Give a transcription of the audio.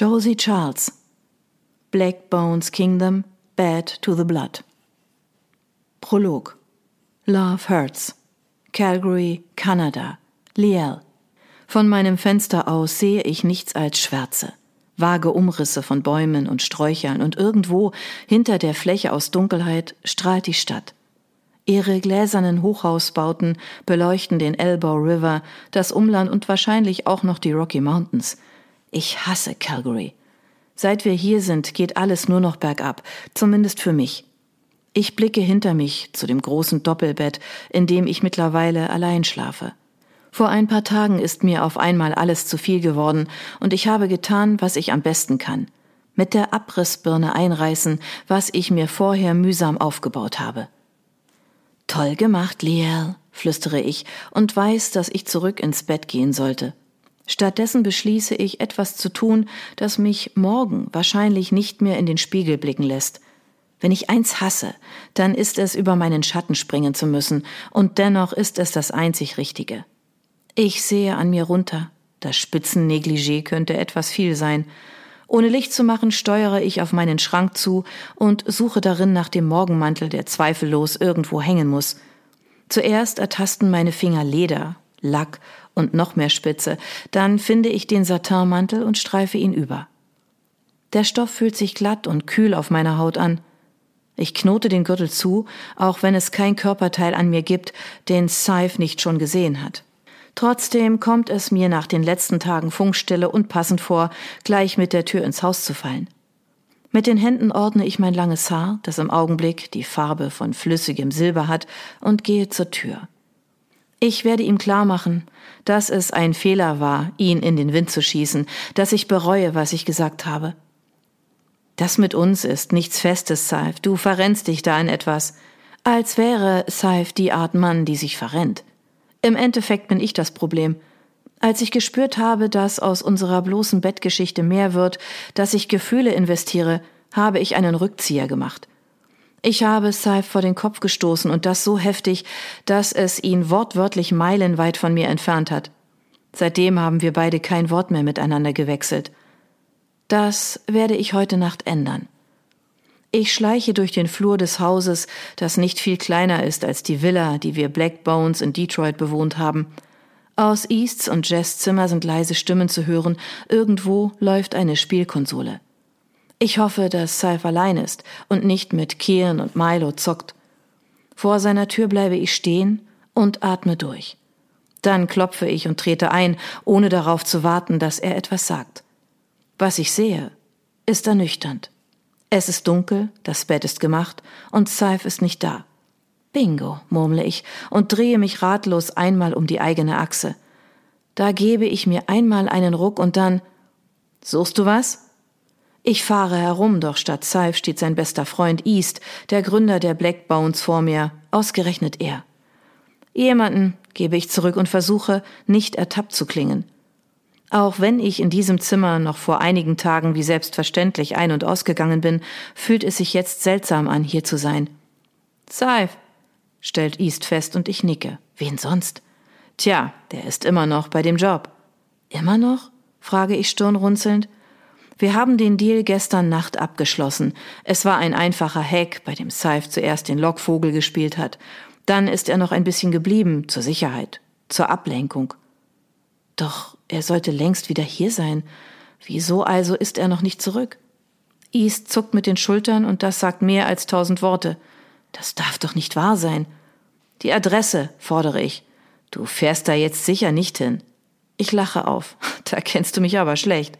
Josie Charles. Black Bones Kingdom, Bad to the Blood. Prolog. Love Hurts. Calgary, Kanada. Liel. Von meinem Fenster aus sehe ich nichts als Schwärze. Vage Umrisse von Bäumen und Sträuchern und irgendwo hinter der Fläche aus Dunkelheit strahlt die Stadt. Ihre gläsernen Hochhausbauten beleuchten den Elbow River, das Umland und wahrscheinlich auch noch die Rocky Mountains. Ich hasse Calgary. Seit wir hier sind, geht alles nur noch bergab, zumindest für mich. Ich blicke hinter mich zu dem großen Doppelbett, in dem ich mittlerweile allein schlafe. Vor ein paar Tagen ist mir auf einmal alles zu viel geworden, und ich habe getan, was ich am besten kann. Mit der Abrissbirne einreißen, was ich mir vorher mühsam aufgebaut habe. Toll gemacht, Liel, flüstere ich und weiß, dass ich zurück ins Bett gehen sollte. Stattdessen beschließe ich, etwas zu tun, das mich morgen wahrscheinlich nicht mehr in den Spiegel blicken lässt. Wenn ich eins hasse, dann ist es, über meinen Schatten springen zu müssen, und dennoch ist es das einzig Richtige. Ich sehe an mir runter. Das Spitzennegligé könnte etwas viel sein. Ohne Licht zu machen, steuere ich auf meinen Schrank zu und suche darin nach dem Morgenmantel, der zweifellos irgendwo hängen muss. Zuerst ertasten meine Finger Leder, Lack und noch mehr Spitze, dann finde ich den Satinmantel und streife ihn über. Der Stoff fühlt sich glatt und kühl auf meiner Haut an. Ich knote den Gürtel zu, auch wenn es kein Körperteil an mir gibt, den Scythe nicht schon gesehen hat. Trotzdem kommt es mir nach den letzten Tagen Funkstille und passend vor, gleich mit der Tür ins Haus zu fallen. Mit den Händen ordne ich mein langes Haar, das im Augenblick die Farbe von flüssigem Silber hat, und gehe zur Tür. Ich werde ihm klar machen, dass es ein Fehler war, ihn in den Wind zu schießen, dass ich bereue, was ich gesagt habe. Das mit uns ist nichts Festes, Saif. Du verrennst dich da in etwas. Als wäre Saif die Art Mann, die sich verrennt. Im Endeffekt bin ich das Problem. Als ich gespürt habe, dass aus unserer bloßen Bettgeschichte mehr wird, dass ich Gefühle investiere, habe ich einen Rückzieher gemacht. Ich habe Saif vor den Kopf gestoßen und das so heftig, dass es ihn wortwörtlich meilenweit von mir entfernt hat. Seitdem haben wir beide kein Wort mehr miteinander gewechselt. Das werde ich heute Nacht ändern. Ich schleiche durch den Flur des Hauses, das nicht viel kleiner ist als die Villa, die wir Black Bones in Detroit bewohnt haben. Aus Easts und Jess Zimmer sind leise Stimmen zu hören, irgendwo läuft eine Spielkonsole. Ich hoffe, dass Saif allein ist und nicht mit Kian und Milo zockt. Vor seiner Tür bleibe ich stehen und atme durch. Dann klopfe ich und trete ein, ohne darauf zu warten, dass er etwas sagt. Was ich sehe, ist ernüchternd. Es ist dunkel, das Bett ist gemacht und Saif ist nicht da. Bingo, murmle ich und drehe mich ratlos einmal um die eigene Achse. Da gebe ich mir einmal einen Ruck und dann Suchst du was? Ich fahre herum, doch statt Saif steht sein bester Freund East, der Gründer der Black Bones, vor mir, ausgerechnet er. Jemanden gebe ich zurück und versuche, nicht ertappt zu klingen. Auch wenn ich in diesem Zimmer noch vor einigen Tagen wie selbstverständlich ein- und ausgegangen bin, fühlt es sich jetzt seltsam an, hier zu sein. Saif, stellt East fest und ich nicke. Wen sonst? Tja, der ist immer noch bei dem Job. Immer noch? frage ich stirnrunzelnd. Wir haben den Deal gestern Nacht abgeschlossen. Es war ein einfacher Hack, bei dem Saif zuerst den Lockvogel gespielt hat. Dann ist er noch ein bisschen geblieben, zur Sicherheit, zur Ablenkung. Doch er sollte längst wieder hier sein. Wieso also ist er noch nicht zurück? East zuckt mit den Schultern und das sagt mehr als tausend Worte. Das darf doch nicht wahr sein. Die Adresse, fordere ich. Du fährst da jetzt sicher nicht hin. Ich lache auf. Da kennst du mich aber schlecht.